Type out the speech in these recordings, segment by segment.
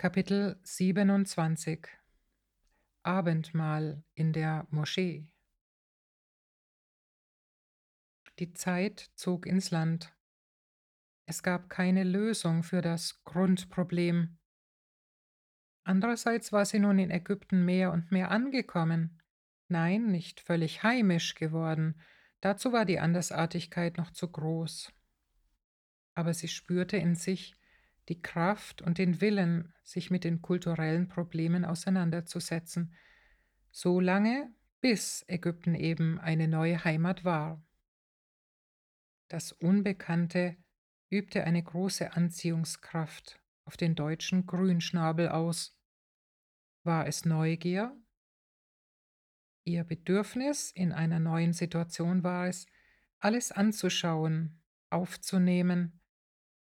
Kapitel 27 Abendmahl in der Moschee Die Zeit zog ins Land. Es gab keine Lösung für das Grundproblem. Andererseits war sie nun in Ägypten mehr und mehr angekommen. Nein, nicht völlig heimisch geworden. Dazu war die Andersartigkeit noch zu groß. Aber sie spürte in sich, die Kraft und den Willen, sich mit den kulturellen Problemen auseinanderzusetzen, so lange, bis Ägypten eben eine neue Heimat war. Das Unbekannte übte eine große Anziehungskraft auf den deutschen Grünschnabel aus. War es Neugier? Ihr Bedürfnis in einer neuen Situation war es, alles anzuschauen, aufzunehmen,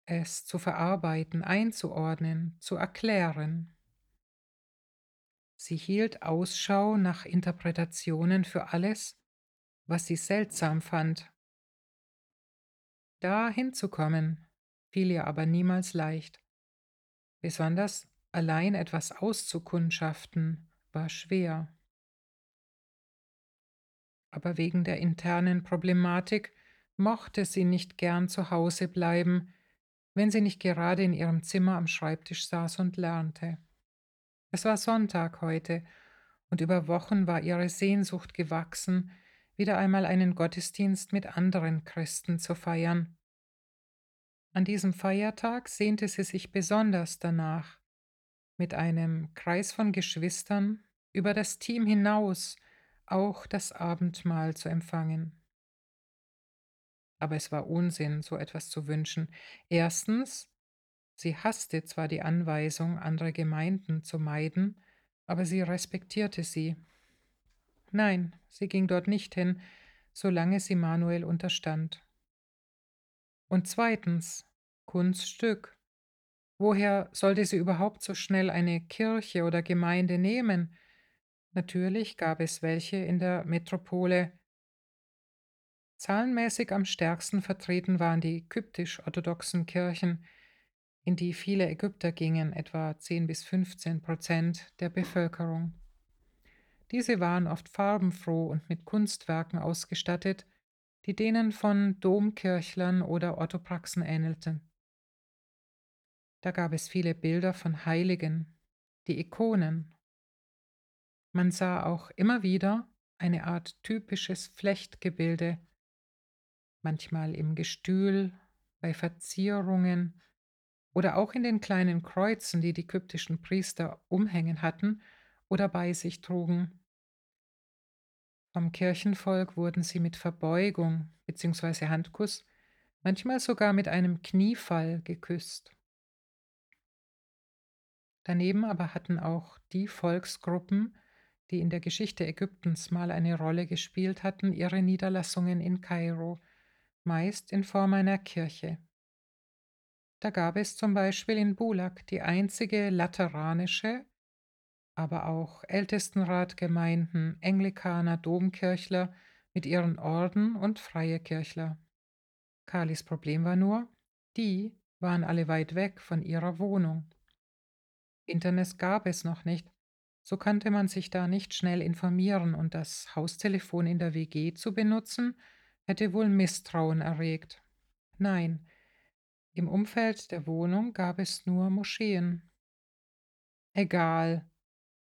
es zu verarbeiten, einzuordnen, zu erklären. Sie hielt Ausschau nach Interpretationen für alles, was sie seltsam fand. Da hinzukommen, fiel ihr aber niemals leicht. Besonders allein etwas auszukundschaften war schwer. Aber wegen der internen Problematik mochte sie nicht gern zu Hause bleiben, wenn sie nicht gerade in ihrem Zimmer am Schreibtisch saß und lernte. Es war Sonntag heute, und über Wochen war ihre Sehnsucht gewachsen, wieder einmal einen Gottesdienst mit anderen Christen zu feiern. An diesem Feiertag sehnte sie sich besonders danach, mit einem Kreis von Geschwistern über das Team hinaus auch das Abendmahl zu empfangen. Aber es war Unsinn, so etwas zu wünschen. Erstens, sie hasste zwar die Anweisung, andere Gemeinden zu meiden, aber sie respektierte sie. Nein, sie ging dort nicht hin, solange sie Manuel unterstand. Und zweitens, Kunststück. Woher sollte sie überhaupt so schnell eine Kirche oder Gemeinde nehmen? Natürlich gab es welche in der Metropole, Zahlenmäßig am stärksten vertreten waren die kyptisch-orthodoxen Kirchen, in die viele Ägypter gingen, etwa 10 bis 15 Prozent der Bevölkerung. Diese waren oft farbenfroh und mit Kunstwerken ausgestattet, die denen von Domkirchlern oder Orthopraxen ähnelten. Da gab es viele Bilder von Heiligen, die Ikonen. Man sah auch immer wieder eine Art typisches Flechtgebilde, manchmal im Gestühl, bei Verzierungen oder auch in den kleinen Kreuzen, die die kyptischen Priester umhängen hatten oder bei sich trugen. Vom Kirchenvolk wurden sie mit Verbeugung bzw. Handkuss, manchmal sogar mit einem Kniefall geküsst. Daneben aber hatten auch die Volksgruppen, die in der Geschichte Ägyptens mal eine Rolle gespielt hatten, ihre Niederlassungen in Kairo, meist in Form einer Kirche. Da gab es zum Beispiel in Bulak die einzige lateranische, aber auch Ältestenratgemeinden, Englikaner, Domkirchler mit ihren Orden und freie Kirchler. Kalis Problem war nur, die waren alle weit weg von ihrer Wohnung. Internet gab es noch nicht, so konnte man sich da nicht schnell informieren und das Haustelefon in der WG zu benutzen, hätte wohl Misstrauen erregt. Nein, im Umfeld der Wohnung gab es nur Moscheen. Egal,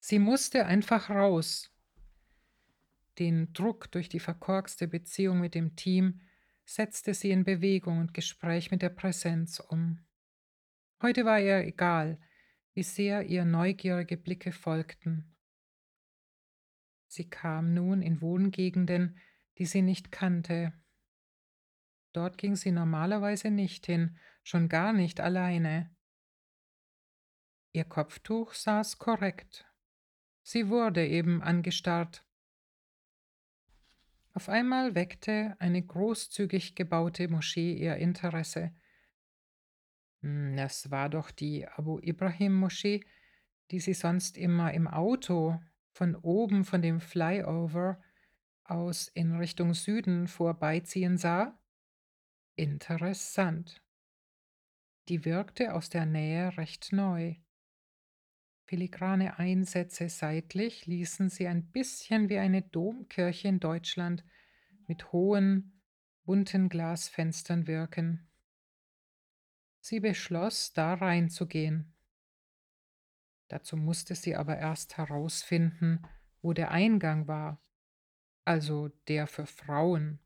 sie musste einfach raus. Den Druck durch die verkorkste Beziehung mit dem Team setzte sie in Bewegung und Gespräch mit der Präsenz um. Heute war ihr egal, wie sehr ihr neugierige Blicke folgten. Sie kam nun in Wohngegenden, die sie nicht kannte. Dort ging sie normalerweise nicht hin, schon gar nicht alleine. Ihr Kopftuch saß korrekt. Sie wurde eben angestarrt. Auf einmal weckte eine großzügig gebaute Moschee ihr Interesse. Hm, das war doch die Abu Ibrahim Moschee, die sie sonst immer im Auto von oben von dem Flyover aus in Richtung Süden vorbeiziehen sah? Interessant. Die wirkte aus der Nähe recht neu. Filigrane Einsätze seitlich ließen sie ein bisschen wie eine Domkirche in Deutschland mit hohen, bunten Glasfenstern wirken. Sie beschloss, da reinzugehen. Dazu musste sie aber erst herausfinden, wo der Eingang war, also der für Frauen.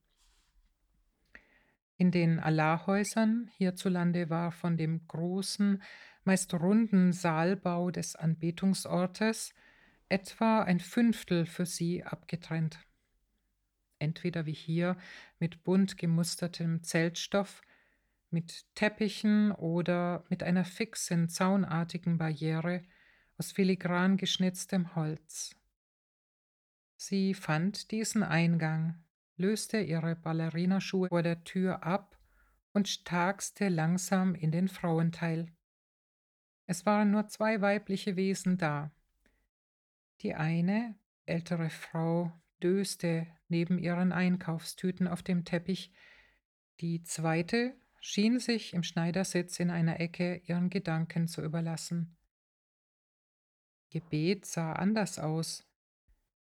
In den Allahhäusern hierzulande war von dem großen, meist runden Saalbau des Anbetungsortes etwa ein Fünftel für sie abgetrennt. Entweder wie hier mit bunt gemustertem Zeltstoff, mit Teppichen oder mit einer fixen, zaunartigen Barriere aus filigran geschnitztem Holz. Sie fand diesen Eingang löste ihre Ballerinaschuhe vor der Tür ab und starkste langsam in den Frauenteil. Es waren nur zwei weibliche Wesen da. Die eine, ältere Frau, döste neben ihren Einkaufstüten auf dem Teppich, die zweite schien sich im Schneidersitz in einer Ecke ihren Gedanken zu überlassen. Gebet sah anders aus.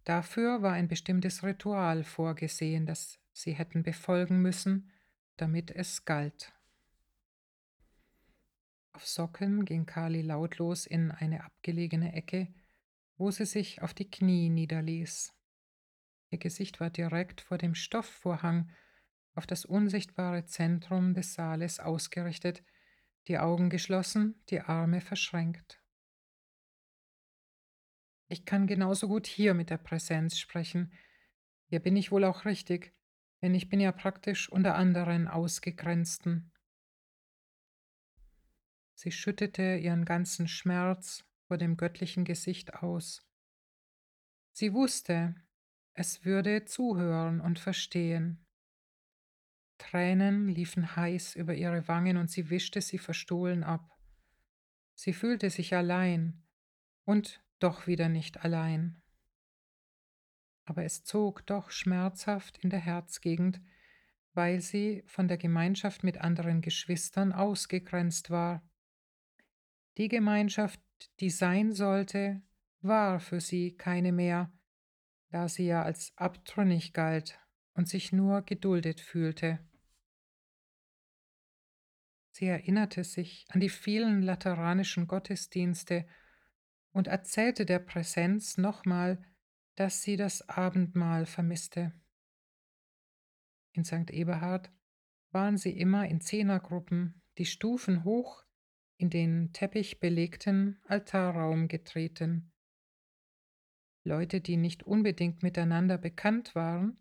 Dafür war ein bestimmtes Ritual vorgesehen, das sie hätten befolgen müssen, damit es galt. Auf Socken ging Kali lautlos in eine abgelegene Ecke, wo sie sich auf die Knie niederließ. Ihr Gesicht war direkt vor dem Stoffvorhang auf das unsichtbare Zentrum des Saales ausgerichtet, die Augen geschlossen, die Arme verschränkt. Ich kann genauso gut hier mit der Präsenz sprechen. Hier bin ich wohl auch richtig, denn ich bin ja praktisch unter anderen Ausgegrenzten. Sie schüttete ihren ganzen Schmerz vor dem göttlichen Gesicht aus. Sie wusste, es würde zuhören und verstehen. Tränen liefen heiß über ihre Wangen und sie wischte sie verstohlen ab. Sie fühlte sich allein und doch wieder nicht allein. Aber es zog doch schmerzhaft in der Herzgegend, weil sie von der Gemeinschaft mit anderen Geschwistern ausgegrenzt war. Die Gemeinschaft, die sein sollte, war für sie keine mehr, da sie ja als abtrünnig galt und sich nur geduldet fühlte. Sie erinnerte sich an die vielen lateranischen Gottesdienste und erzählte der Präsenz nochmal, dass sie das Abendmahl vermisste. In St. Eberhard waren sie immer in Zehnergruppen die Stufen hoch in den teppichbelegten Altarraum getreten. Leute, die nicht unbedingt miteinander bekannt waren,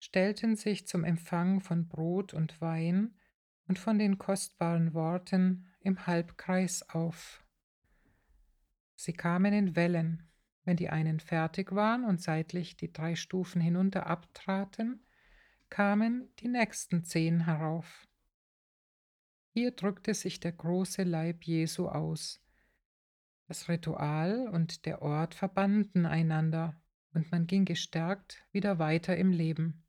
stellten sich zum Empfang von Brot und Wein und von den kostbaren Worten im Halbkreis auf. Sie kamen in Wellen. Wenn die einen fertig waren und seitlich die drei Stufen hinunter abtraten, kamen die nächsten zehn herauf. Hier drückte sich der große Leib Jesu aus. Das Ritual und der Ort verbanden einander, und man ging gestärkt wieder weiter im Leben.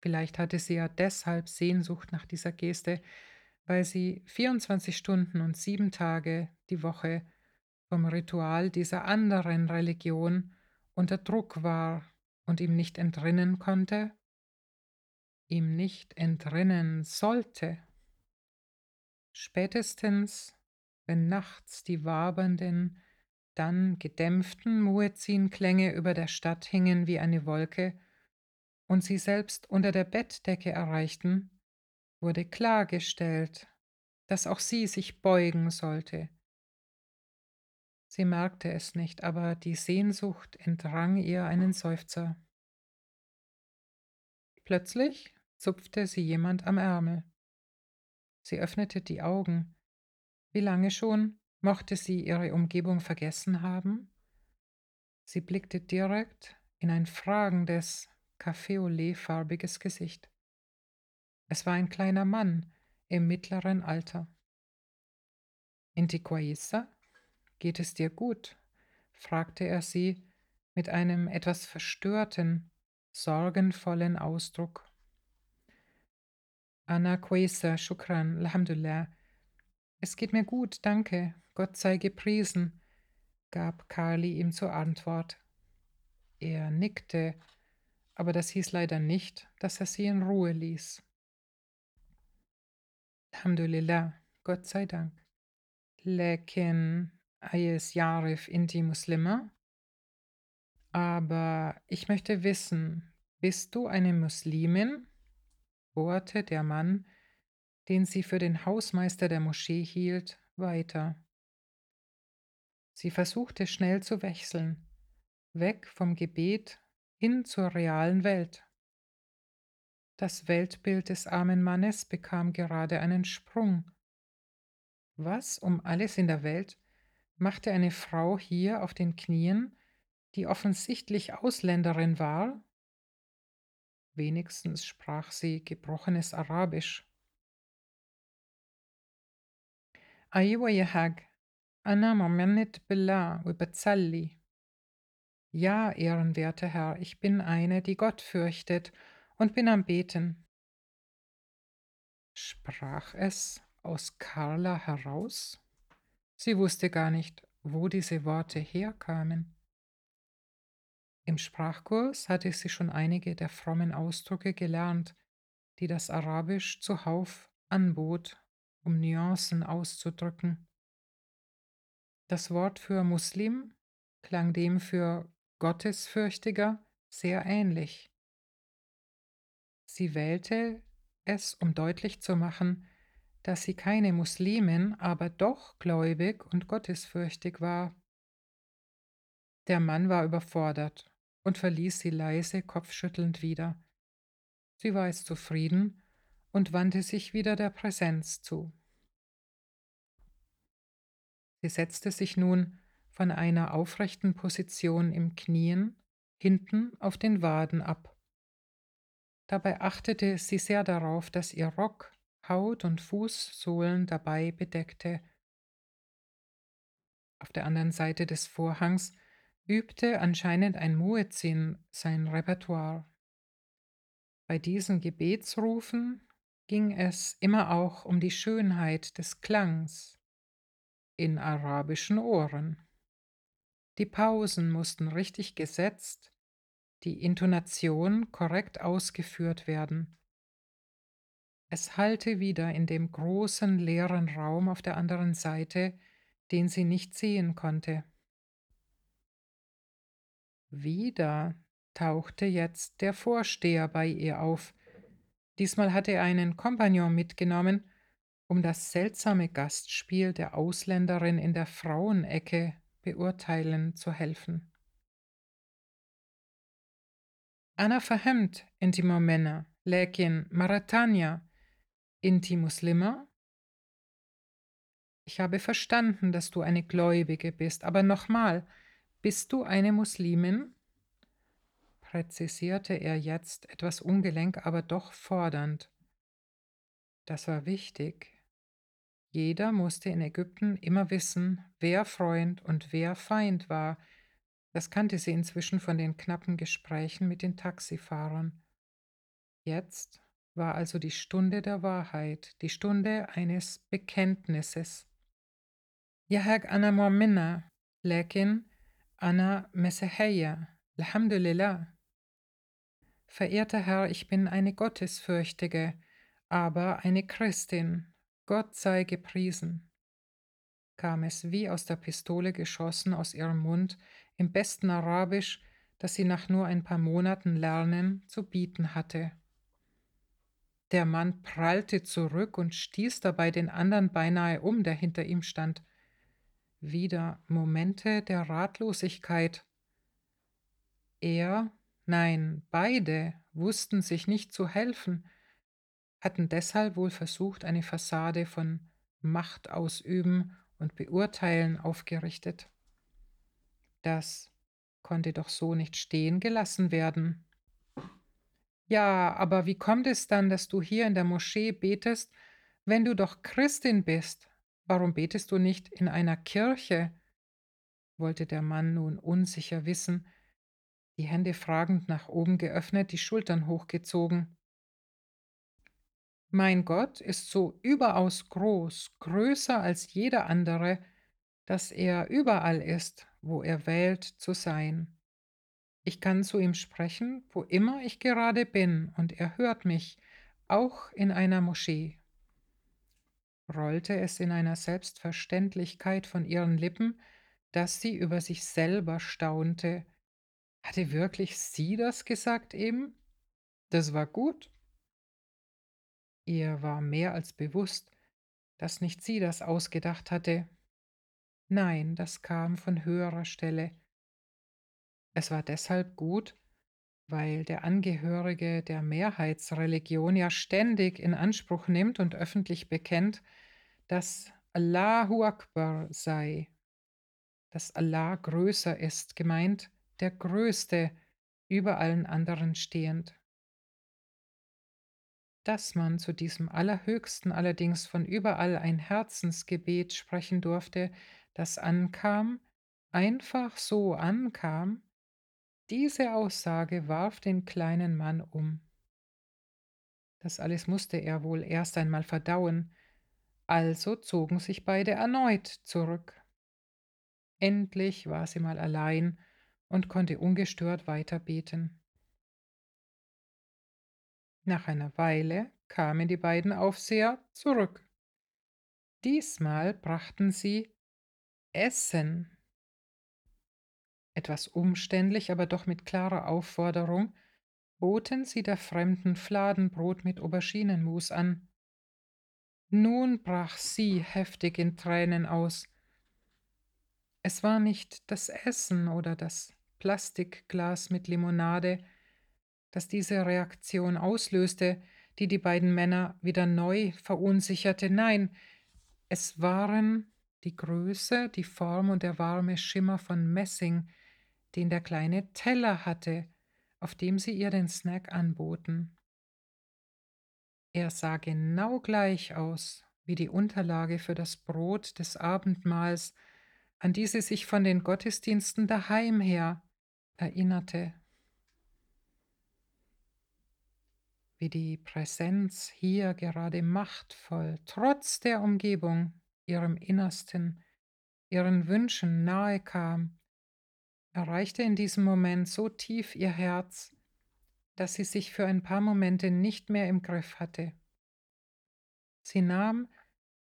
Vielleicht hatte sie ja deshalb Sehnsucht nach dieser Geste, weil sie 24 Stunden und sieben Tage die Woche vom Ritual dieser anderen Religion unter Druck war und ihm nicht entrinnen konnte, ihm nicht entrinnen sollte. Spätestens, wenn nachts die wabernden, dann gedämpften Muezzinklänge über der Stadt hingen wie eine Wolke und sie selbst unter der Bettdecke erreichten, wurde klargestellt, dass auch sie sich beugen sollte. Sie merkte es nicht, aber die Sehnsucht entrang ihr einen Seufzer. Plötzlich zupfte sie jemand am Ärmel. Sie öffnete die Augen. Wie lange schon mochte sie ihre Umgebung vergessen haben? Sie blickte direkt in ein fragendes, kaffeoletfarbiges Gesicht. Es war ein kleiner Mann im mittleren Alter. Intiquaisa, geht es dir gut? fragte er sie mit einem etwas verstörten, sorgenvollen Ausdruck. Anna Quesa, Shukran, Alhamdulillah. Es geht mir gut, danke, Gott sei gepriesen, gab Kali ihm zur Antwort. Er nickte, aber das hieß leider nicht, dass er sie in Ruhe ließ. Alhamdulillah, Gott sei Dank. Lekin Ayes Yarif Inti Muslima. Aber ich möchte wissen, bist du eine Muslimin? bohrte der Mann, den sie für den Hausmeister der Moschee hielt, weiter. Sie versuchte schnell zu wechseln, weg vom Gebet hin zur realen Welt. Das Weltbild des armen Mannes bekam gerade einen Sprung. Was um alles in der Welt machte eine Frau hier auf den Knien, die offensichtlich Ausländerin war? Wenigstens sprach sie gebrochenes Arabisch. أيوة يا حاج أنا مؤمنة بالله وبتصلي Ja, ehrenwerter Herr, ich bin eine, die Gott fürchtet und bin am Beten. Sprach es aus Carla heraus? Sie wusste gar nicht, wo diese Worte herkamen. Im Sprachkurs hatte sie schon einige der frommen Ausdrücke gelernt, die das Arabisch zuhauf anbot, um Nuancen auszudrücken. Das Wort für Muslim klang dem für Gottesfürchtiger sehr ähnlich. Sie wählte es, um deutlich zu machen, dass sie keine Muslimin, aber doch gläubig und gottesfürchtig war. Der Mann war überfordert und verließ sie leise kopfschüttelnd wieder. Sie war es zufrieden und wandte sich wieder der Präsenz zu. Sie setzte sich nun von einer aufrechten Position im Knien hinten auf den Waden ab. Dabei achtete sie sehr darauf, dass ihr Rock Haut und Fußsohlen dabei bedeckte. Auf der anderen Seite des Vorhangs übte anscheinend ein Muezzin sein Repertoire. Bei diesen Gebetsrufen ging es immer auch um die Schönheit des Klangs in arabischen Ohren. Die Pausen mussten richtig gesetzt, die Intonation korrekt ausgeführt werden. Es hallte wieder in dem großen leeren Raum auf der anderen Seite, den sie nicht sehen konnte. Wieder tauchte jetzt der Vorsteher bei ihr auf. Diesmal hatte er einen Kompagnon mitgenommen, um das seltsame Gastspiel der Ausländerin in der Frauenecke beurteilen zu helfen. أنا فهمت أنت مؤمنة لكن مرة تانية أنت مسلمة؟ Ich habe verstanden, dass du eine Gläubige bist, aber nochmal, bist du eine Muslimin? präzisierte er jetzt etwas ungelenk, aber doch fordernd. Das war wichtig. Jeder musste in Ägypten immer wissen, wer Freund und wer Feind war. Das kannte sie inzwischen von den knappen Gesprächen mit den Taxifahrern. Jetzt war also die Stunde der Wahrheit, die Stunde eines Bekenntnisses. يهك أنا مؤمنة لكن أنا مسيحية الحمد لله Verehrter Herr, ich bin eine Gottesfürchtige, aber eine Christin. Gott sei gepriesen. kam es wie aus der Pistole geschossen aus ihrem Mund im besten Arabisch, das sie nach nur ein paar Monaten Lernen zu bieten hatte. Der Mann prallte zurück und stieß dabei den anderen beinahe um, der hinter ihm stand. Wieder Momente der Ratlosigkeit. Er Nein, beide wussten sich nicht zu helfen, hatten deshalb wohl versucht, eine Fassade von Macht ausüben und beurteilen aufgerichtet. Das konnte doch so nicht stehen gelassen werden. Ja, aber wie kommt es dann, dass du hier in der Moschee betest, wenn du doch Christin bist? Warum betest du nicht in einer Kirche? wollte der Mann nun unsicher wissen, die Hände fragend nach oben geöffnet, die Schultern hochgezogen. Mein Gott ist so überaus groß, größer als jeder andere, dass er überall ist, wo er wählt zu sein. Ich kann zu ihm sprechen, wo immer ich gerade bin, und er hört mich, auch in einer Moschee. Rollte es in einer Selbstverständlichkeit von ihren Lippen, dass sie über sich selber staunte. Hatte wirklich sie das gesagt eben? Das war gut. Ihr war mehr als bewusst, dass nicht sie das ausgedacht hatte. Nein, das kam von höherer Stelle. Es war deshalb gut, weil der Angehörige der Mehrheitsreligion ja ständig in Anspruch nimmt und öffentlich bekennt, dass Allahu Akbar sei, dass Allah größer ist, gemeint der Größte, über allen anderen stehend. Dass man zu diesem Allerhöchsten allerdings von überall ein Herzensgebet sprechen durfte, das ankam, einfach so ankam, diese Aussage warf den kleinen Mann um. Das alles musste er wohl erst einmal verdauen, also zogen sich beide erneut zurück. Endlich war sie mal allein und konnte ungestört weiter beten. Nach einer Weile kamen die beiden Aufseher zurück. Diesmal brachten sie Essen. Etwas umständlich, aber doch mit klarer Aufforderung, boten sie der Fremden Fladenbrot mit Auberginenmus an. Nun brach sie heftig in Tränen aus. Es war nicht das Essen oder das Plastikglas mit Limonade, das diese Reaktion auslöste, die die beiden Männer wieder neu verunsicherte. Nein, es waren die Größe, die Form und der warme Schimmer von Messing, den der kleine Teller hatte, auf dem sie ihr den Snack anboten. Er sah genau gleich aus wie die Unterlage für das Brot des Abendmahls, an die sie sich von den Gottesdiensten daheim her erinnerte. Wie die Präsenz hier gerade machtvoll, trotz der Umgebung, ihrem Innersten, ihren Wünschen nahe kam, erreichte in diesem Moment so tief ihr Herz, dass sie sich für ein paar Momente nicht mehr im Griff hatte. Sie nahm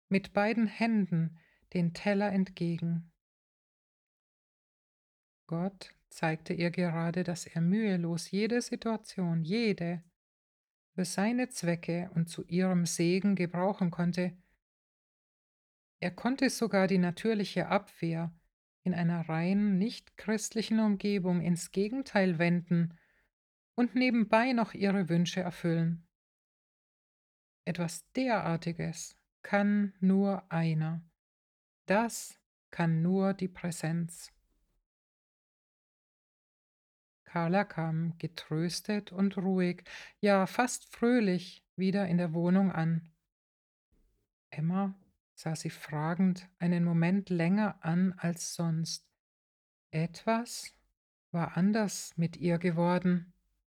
mit beiden Händen den Teller entgegen. Gott zeigte ihr gerade, dass er mühelos jede Situation, jede, für seine Zwecke und zu ihrem Segen gebrauchen konnte. Er konnte sogar die natürliche Abwehr in einer rein nicht christlichen Umgebung ins Gegenteil wenden und nebenbei noch ihre Wünsche erfüllen. Etwas derartiges kann nur einer. Das kann nur die Präsenz. Carla kam getröstet und ruhig, ja fast fröhlich wieder in der Wohnung an. Emma sah sie fragend einen Moment länger an als sonst. Etwas war anders mit ihr geworden.